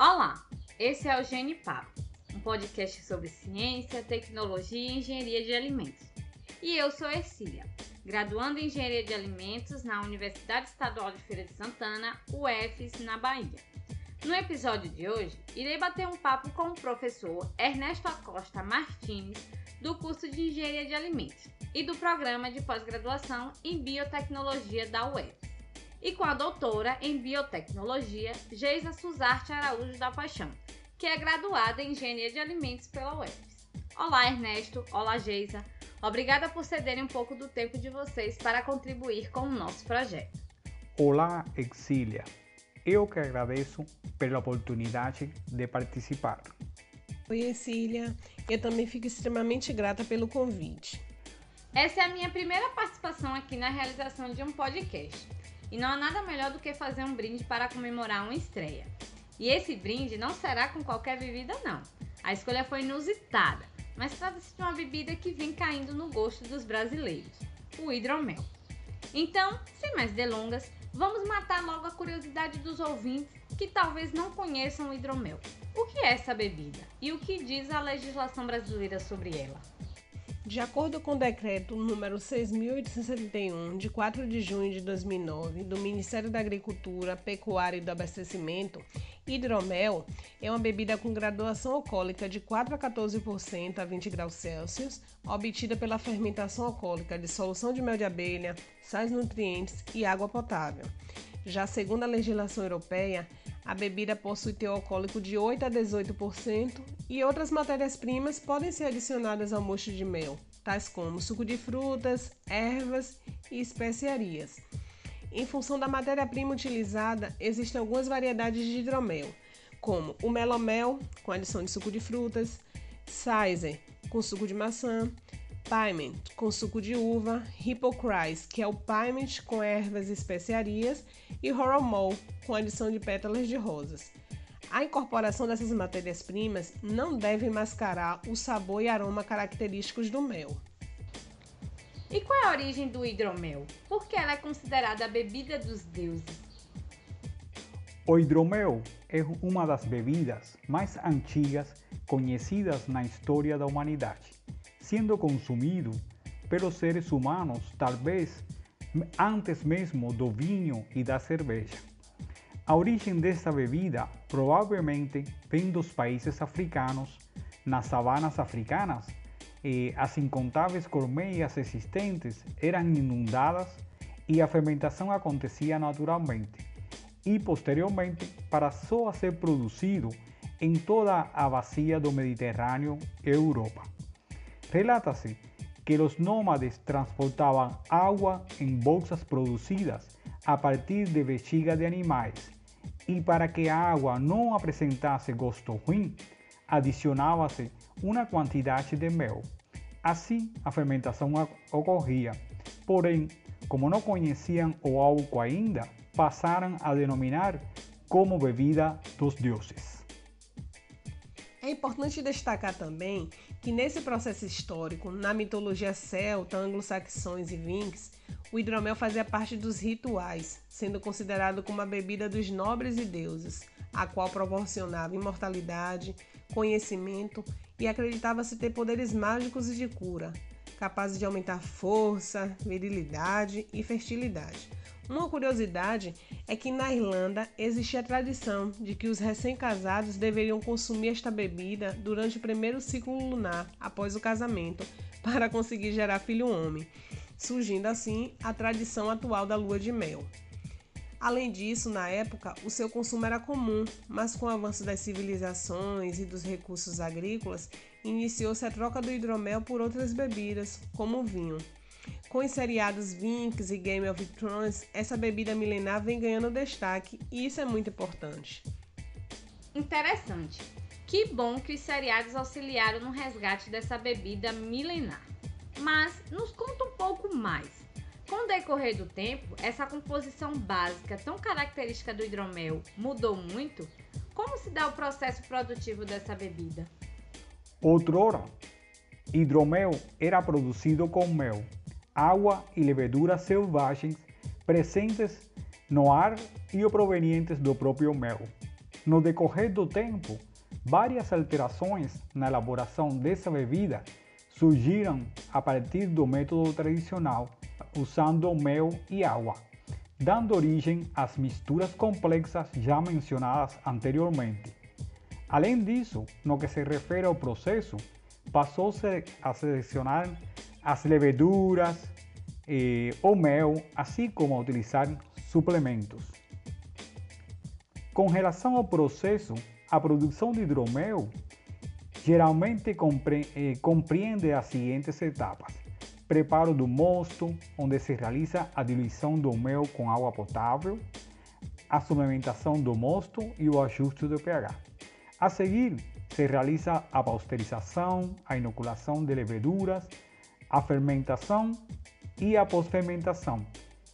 Olá, esse é o Gene Papo, um podcast sobre ciência, tecnologia e engenharia de alimentos. E eu sou Ercília, graduando em engenharia de alimentos na Universidade Estadual de Feira de Santana, UFES, na Bahia. No episódio de hoje, irei bater um papo com o professor Ernesto Acosta Martins, do curso de Engenharia de Alimentos e do programa de pós-graduação em Biotecnologia da UFES, e com a doutora em Biotecnologia, Geisa Suzarte Araújo da Paixão, que é graduada em Engenharia de Alimentos pela UFES. Olá, Ernesto. Olá, Geisa. Obrigada por cederem um pouco do tempo de vocês para contribuir com o nosso projeto. Olá, Exília. Eu que agradeço pela oportunidade de participar. Oi, Cecília. Eu também fico extremamente grata pelo convite. Essa é a minha primeira participação aqui na realização de um podcast. E não há nada melhor do que fazer um brinde para comemorar uma estreia. E esse brinde não será com qualquer bebida, não. A escolha foi inusitada, mas trata-se de uma bebida que vem caindo no gosto dos brasileiros: o hidromel. Então, sem mais delongas, Vamos matar logo a curiosidade dos ouvintes que talvez não conheçam o hidromel. O que é essa bebida e o que diz a legislação brasileira sobre ela? De acordo com o decreto número 6.871, de 4 de junho de 2009, do Ministério da Agricultura, Pecuária e do Abastecimento, hidromel é uma bebida com graduação alcoólica de 4 a 14% a 20 graus Celsius, obtida pela fermentação alcoólica de solução de mel de abelha, sais nutrientes e água potável. Já segundo a legislação europeia, a bebida possui teor alcoólico de 8 a 18% e outras matérias-primas podem ser adicionadas ao mosto de mel, tais como suco de frutas, ervas e especiarias. Em função da matéria-prima utilizada, existem algumas variedades de hidromel, como o melomel, com adição de suco de frutas, Sizer, com suco de maçã, Piment, com suco de uva, Hippocris, que é o Piment com ervas e especiarias, e Horomol, com adição de pétalas de rosas. A incorporação dessas matérias-primas não deve mascarar o sabor e aroma característicos do mel. E qual é a origem do hidromel? Por que ela é considerada a bebida dos deuses? O hidromel é uma das bebidas mais antigas conhecidas na história da humanidade sendo consumido pelos seres humanos talvez antes mesmo do vinho e da cerveja. A origem desta bebida provavelmente vem dos países africanos, nas savanas africanas, e as incontáveis colmeias existentes eram inundadas e a fermentação acontecia naturalmente, e posteriormente para só ser produzido em toda a bacia do Mediterrâneo e Europa. Relata-se que os nômades transportavam água em bolsas produzidas a partir de bexiga de animais e para que a água não apresentasse gosto ruim, adicionava-se uma quantidade de mel. Assim, a fermentação ocorria. Porém, como não conheciam o álcool ainda, passaram a denominar como bebida dos deuses. É importante destacar também que nesse processo histórico, na mitologia celta, anglo-saxões e vinks, o hidromel fazia parte dos rituais, sendo considerado como a bebida dos nobres e deuses, a qual proporcionava imortalidade, conhecimento e acreditava-se ter poderes mágicos e de cura, capazes de aumentar força, virilidade e fertilidade. Uma curiosidade é que na Irlanda existia a tradição de que os recém-casados deveriam consumir esta bebida durante o primeiro ciclo lunar após o casamento para conseguir gerar filho homem, surgindo assim a tradição atual da lua de mel. Além disso, na época, o seu consumo era comum, mas com o avanço das civilizações e dos recursos agrícolas, iniciou-se a troca do hidromel por outras bebidas, como o vinho. Com os seriados Vinx e Game of Thrones, essa bebida milenar vem ganhando destaque e isso é muito importante. Interessante. Que bom que os seriados auxiliaram no resgate dessa bebida milenar. Mas nos conta um pouco mais. Com o decorrer do tempo, essa composição básica tão característica do hidromel mudou muito? Como se dá o processo produtivo dessa bebida? Outrora, hidromel era produzido com mel, água e leveduras selvagens presentes no ar e provenientes do próprio mel. No decorrer do tempo, várias alterações na elaboração dessa bebida surgiram a partir do método tradicional, usando mel e água, dando origem às misturas complexas já mencionadas anteriormente. Além disso, no que se refere ao processo, passou-se a selecionar as leveduras eh, ou mel, assim como a utilizar suplementos. Com relação ao processo, a produção de hidromel geralmente eh, compreende as seguintes etapas. Preparo do mosto, onde se realiza a diluição do mel com água potável, a suplementação do mosto e o ajuste do pH. A seguir, se realiza a pasteurização, a inoculação de leveduras, a fermentação e a pós-fermentação,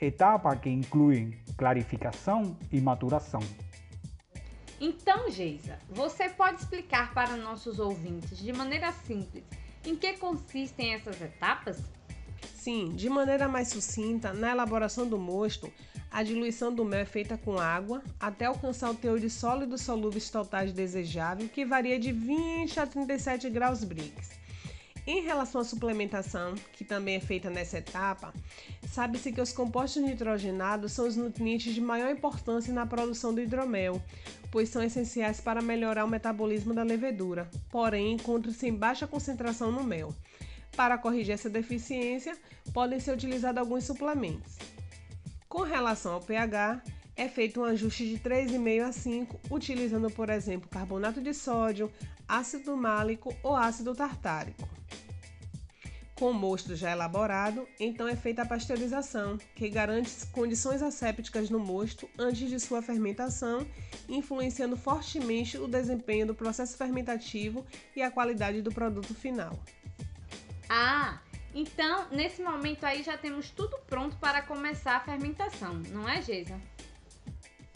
etapa que inclui clarificação e maturação. Então, Geisa, você pode explicar para nossos ouvintes de maneira simples em que consistem essas etapas? Sim, de maneira mais sucinta, na elaboração do mosto, a diluição do mel é feita com água até alcançar o teor de sólidos solúveis totais desejável, que varia de 20 a 37 graus Brix. Em relação à suplementação, que também é feita nessa etapa, sabe-se que os compostos nitrogenados são os nutrientes de maior importância na produção do hidromel, pois são essenciais para melhorar o metabolismo da levedura, porém encontram-se em baixa concentração no mel. Para corrigir essa deficiência, podem ser utilizados alguns suplementos. Com relação ao pH, é feito um ajuste de 3,5 a 5, utilizando, por exemplo, carbonato de sódio, ácido málico ou ácido tartárico. Com o mosto já elaborado, então é feita a pasteurização, que garante condições assépticas no mosto antes de sua fermentação, influenciando fortemente o desempenho do processo fermentativo e a qualidade do produto final. Ah, então, nesse momento aí já temos tudo pronto para começar a fermentação, não é, Geisa?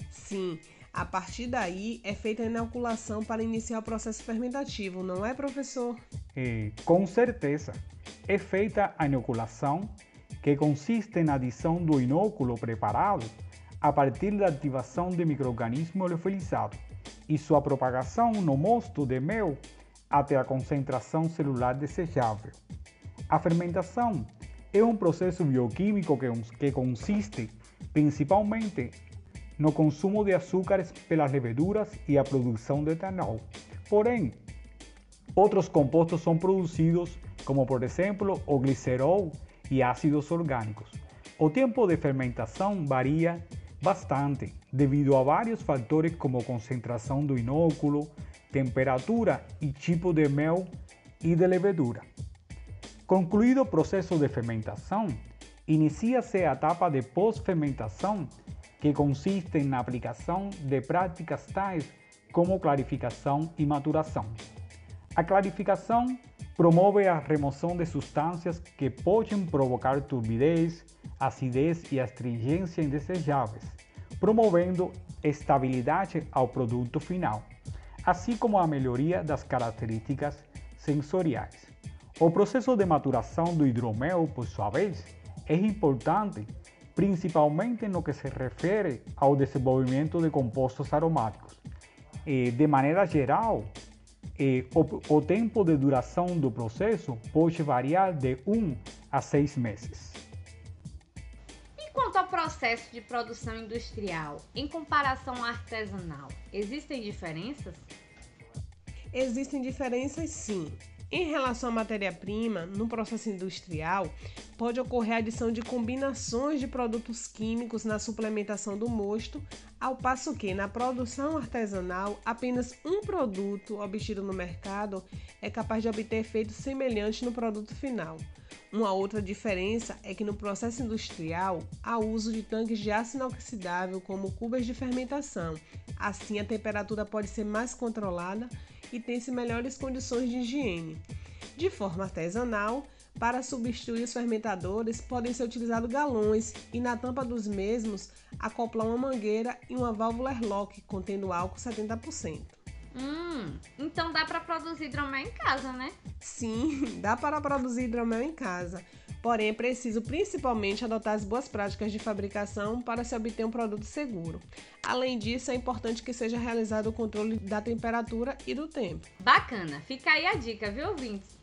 Sim, a partir daí é feita a inoculação para iniciar o processo fermentativo, não é, professor? É, com certeza. É feita a inoculação, que consiste na adição do inóculo preparado a partir da ativação de microorganismo liofilizado e sua propagação no mosto de mel até a concentração celular desejável. A fermentação é um processo bioquímico que, que consiste principalmente no consumo de açúcares pelas leveduras e a produção de etanol. Porém, outros compostos são produzidos, como por exemplo o glicerol e ácidos orgânicos. O tempo de fermentação varia bastante devido a vários fatores como concentração do inóculo, temperatura e tipo de mel e de levedura. Concluído o processo de fermentação, inicia-se a etapa de pós-fermentação, que consiste na aplicação de práticas tais como clarificação e maturação. A clarificação promove a remoção de substâncias que podem provocar turbidez, acidez e astringência indesejáveis, promovendo estabilidade ao produto final, assim como a melhoria das características sensoriais. O processo de maturação do hidromel, por sua vez, é importante, principalmente no que se refere ao desenvolvimento de compostos aromáticos. De maneira geral, o, tempo de duração do processo pode variar de 1 a 6 meses. E quanto ao processo de produção industrial, em comparação ao artesanal, existem diferenças? Existem diferenças sim. Em relação à matéria-prima, no processo industrial, pode ocorrer a adição de combinações de produtos químicos na suplementação do mosto, ao passo que na produção artesanal, apenas um produto obtido no mercado é capaz de obter efeitos semelhantes no produto final. Uma outra diferença é que no processo industrial há uso de tanques de aço inoxidável como cubas de fermentação. Assim, a temperatura pode ser mais controlada e tem-se melhores condições de higiene. De forma artesanal, para substituir os fermentadores, podem ser utilizados galões e na tampa dos mesmos acoplar uma mangueira e uma válvula airlock contendo álcool 70%. Hum, então dá para produzir hidromel em casa, né? Sim, dá para produzir hidromel em casa. Porém, é preciso principalmente adotar as boas práticas de fabricação para se obter um produto seguro. Além disso, é importante que seja realizado o controle da temperatura e do tempo. Bacana, fica aí a dica, viu, ouvintes?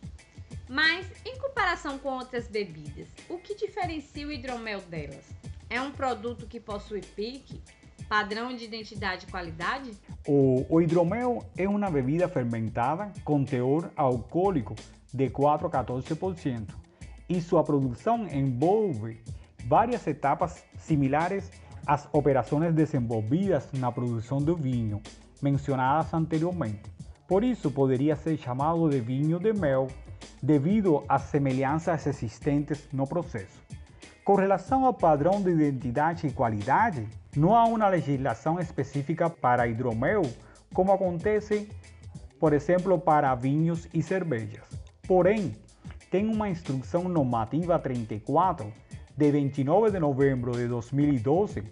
Mas, em comparação com outras bebidas, o que diferencia o hidromel delas? É um produto que possui pique, padrão de identidade e qualidade? O, o hidromel é uma bebida fermentada com teor alcoólico de 4 a 14% y su producción envolve varias etapas similares às operações desenvolvidas na produção do vinho, mencionadas anteriormente. Por isso, poderia ser chamado de vinho de mel, devido às semelhanças existentes no processo. Com relação ao padrão de identidade e qualidade, não há uma legislação específica para hidromel, como acontece, por exemplo, para vinhos e cervejas. Porém, tem uma instrução normativa 34 de 29 de novembro de 2012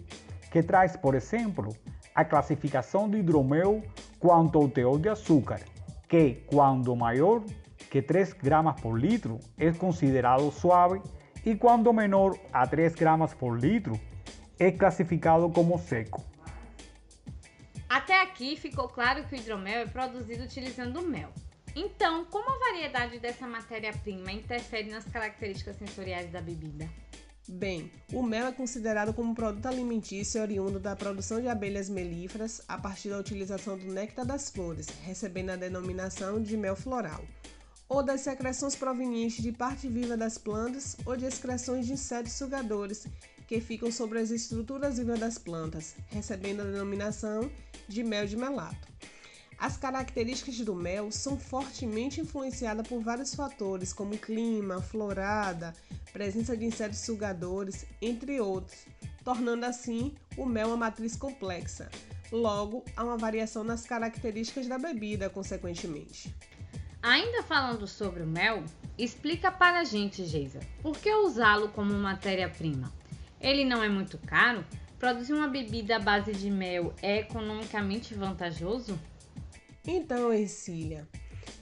que traz, por exemplo, a classificação do hidromel quanto ao teor de açúcar, que, quando maior que 3 gramas por litro, é considerado suave e quando menor a 3 gramas por litro, é classificado como seco. Até aqui ficou claro que o hidromel é produzido utilizando mel. Então, como a variedade dessa matéria-prima interfere nas características sensoriais da bebida? Bem, o mel é considerado como um produto alimentício oriundo da produção de abelhas melíferas a partir da utilização do néctar das flores, recebendo a denominação de mel floral, ou das secreções provenientes de parte viva das plantas ou de excreções de insetos sugadores que ficam sobre as estruturas vivas das plantas, recebendo a denominação de mel de melato. As características do mel são fortemente influenciadas por vários fatores, como clima, florada, presença de insetos sugadores, entre outros, tornando assim o mel uma matriz complexa. Logo, há uma variação nas características da bebida, consequentemente. Ainda falando sobre o mel, explica para a gente, Geisa, por que usá-lo como matéria-prima? Ele não é muito caro? Produzir uma bebida à base de mel é economicamente vantajoso? Então, Ercília,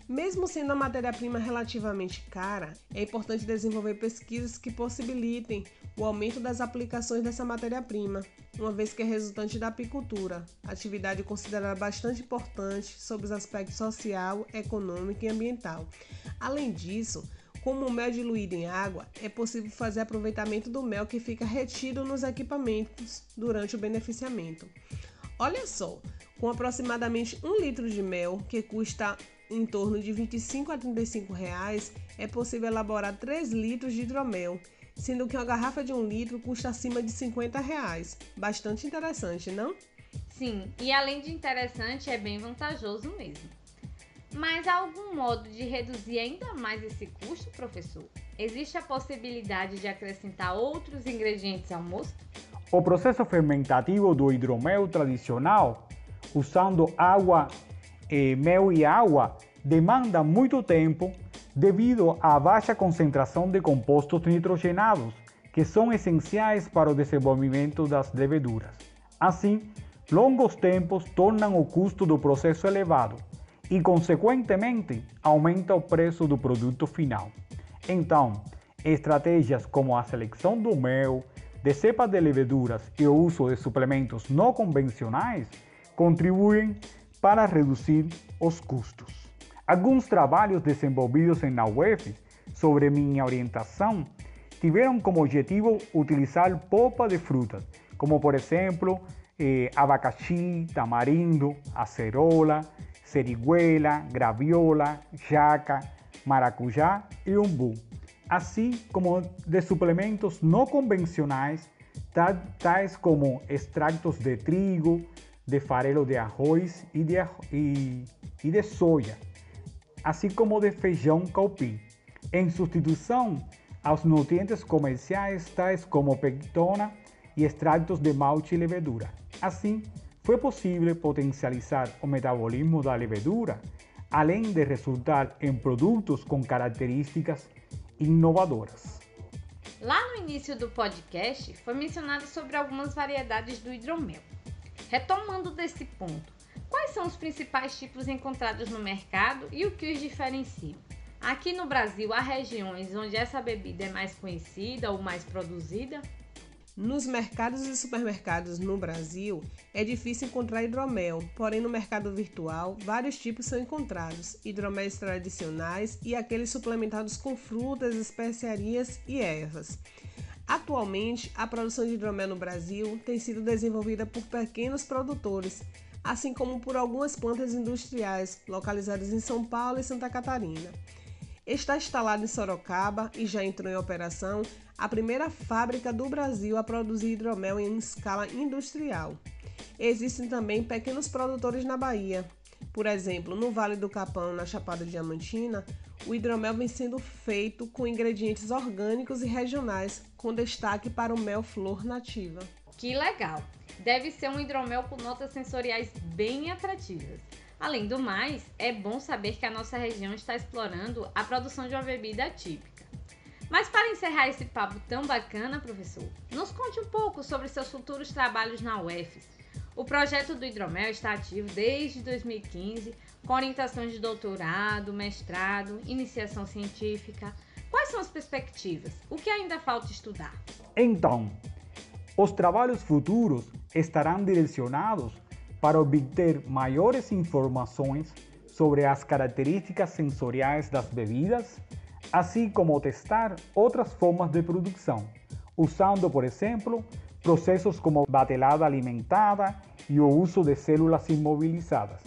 mesmo sendo a matéria-prima relativamente cara, é importante desenvolver pesquisas que possibilitem o aumento das aplicações dessa matéria-prima, uma vez que é resultante da apicultura, atividade considerada bastante importante sobre os aspectos social, econômico e ambiental. Além disso, como o mel diluído em água, é possível fazer aproveitamento do mel que fica retido nos equipamentos durante o beneficiamento. Olha só, com aproximadamente um litro de mel, que custa em torno de 25 a 35 reais, é possível elaborar 3 litros de hidromel, sendo que uma garrafa de um litro custa acima de 50 reais. Bastante interessante, não? Sim, e além de interessante, é bem vantajoso mesmo. Mas há algum modo de reduzir ainda mais esse custo, professor? Existe a possibilidade de acrescentar outros ingredientes ao mosto? O processo fermentativo do hidromel tradicional usando água, eh, mel e água, demanda muito tempo devido à baixa concentração de compostos nitrogenados, que são essenciais para o desenvolvimento das leveduras. Assim, longos tempos tornam o custo do processo elevado e, consequentemente, aumenta o preço do produto final. Então, estratégias como a seleção do mel, de cepas de leveduras e o uso de suplementos não convencionais contribuem para reduzir os custos. Alguns trabalhos desenvolvidos na UF sobre minha orientação tiveram como objetivo utilizar polpa de frutas, como por exemplo eh, abacaxi, tamarindo, acerola, seriguela, graviola, jaca, maracujá e umbu, assim como de suplementos não convencionais, tais como extractos de trigo, de farelo de arroz e de, de soja, assim como de feijão caupim, em substituição aos nutrientes comerciais tais como pectona e extratos de malte e levedura. Assim, foi possível potencializar o metabolismo da levedura, além de resultar em produtos com características inovadoras. Lá no início do podcast foi mencionado sobre algumas variedades do hidromel. Retomando desse ponto, quais são os principais tipos encontrados no mercado e o que os diferenciam? Aqui no Brasil, há regiões onde essa bebida é mais conhecida ou mais produzida? Nos mercados e supermercados no Brasil, é difícil encontrar hidromel, porém no mercado virtual, vários tipos são encontrados: hidroméis tradicionais e aqueles suplementados com frutas, especiarias e ervas. Atualmente, a produção de hidromel no Brasil tem sido desenvolvida por pequenos produtores, assim como por algumas plantas industriais localizadas em São Paulo e Santa Catarina. Está instalada em Sorocaba e já entrou em operação a primeira fábrica do Brasil a produzir hidromel em escala industrial. Existem também pequenos produtores na Bahia. Por exemplo, no Vale do Capão, na Chapada Diamantina, o hidromel vem sendo feito com ingredientes orgânicos e regionais, com destaque para o mel flor nativa. Que legal! Deve ser um hidromel com notas sensoriais bem atrativas. Além do mais, é bom saber que a nossa região está explorando a produção de uma bebida típica. Mas para encerrar esse papo tão bacana, professor, nos conte um pouco sobre seus futuros trabalhos na UFES. O projeto do hidromel está ativo desde 2015, com orientações de doutorado, mestrado, iniciação científica. Quais são as perspectivas? O que ainda falta estudar? Então, os trabalhos futuros estarão direcionados para obter maiores informações sobre as características sensoriais das bebidas assim como testar outras formas de produção, usando, por exemplo, processos como batelada alimentada e o uso de células imobilizadas.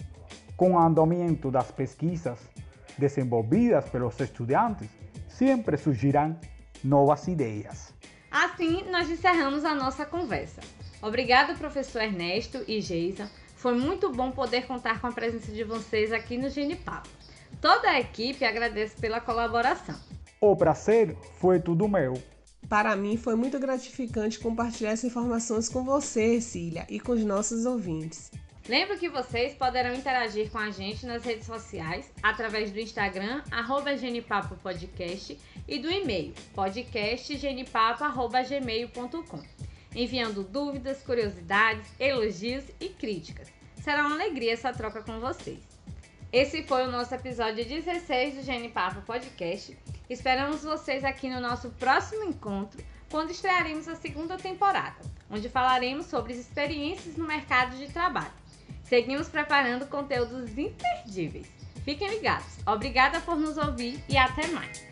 Com o andamento das pesquisas desenvolvidas pelos estudantes, sempre surgirão novas ideias. Assim, nós encerramos a nossa conversa. Obrigado, professor Ernesto e Geisa. Foi muito bom poder contar com a presença de vocês aqui no Genipapo. Toda a equipe agradece pela colaboração. O prazer foi tudo meu. Para mim foi muito gratificante compartilhar essas informações com você, Cília, e com os nossos ouvintes. Lembro que vocês poderão interagir com a gente nas redes sociais através do Instagram, arroba genipapopodcast e do e-mail, podcastgenipapo.gmail.com, enviando dúvidas, curiosidades, elogios e críticas. Será uma alegria essa troca com vocês. Esse foi o nosso episódio 16 do Genipapo Podcast. Esperamos vocês aqui no nosso próximo encontro, quando estrearemos a segunda temporada, onde falaremos sobre as experiências no mercado de trabalho. Seguimos preparando conteúdos imperdíveis. Fiquem ligados. Obrigada por nos ouvir e até mais.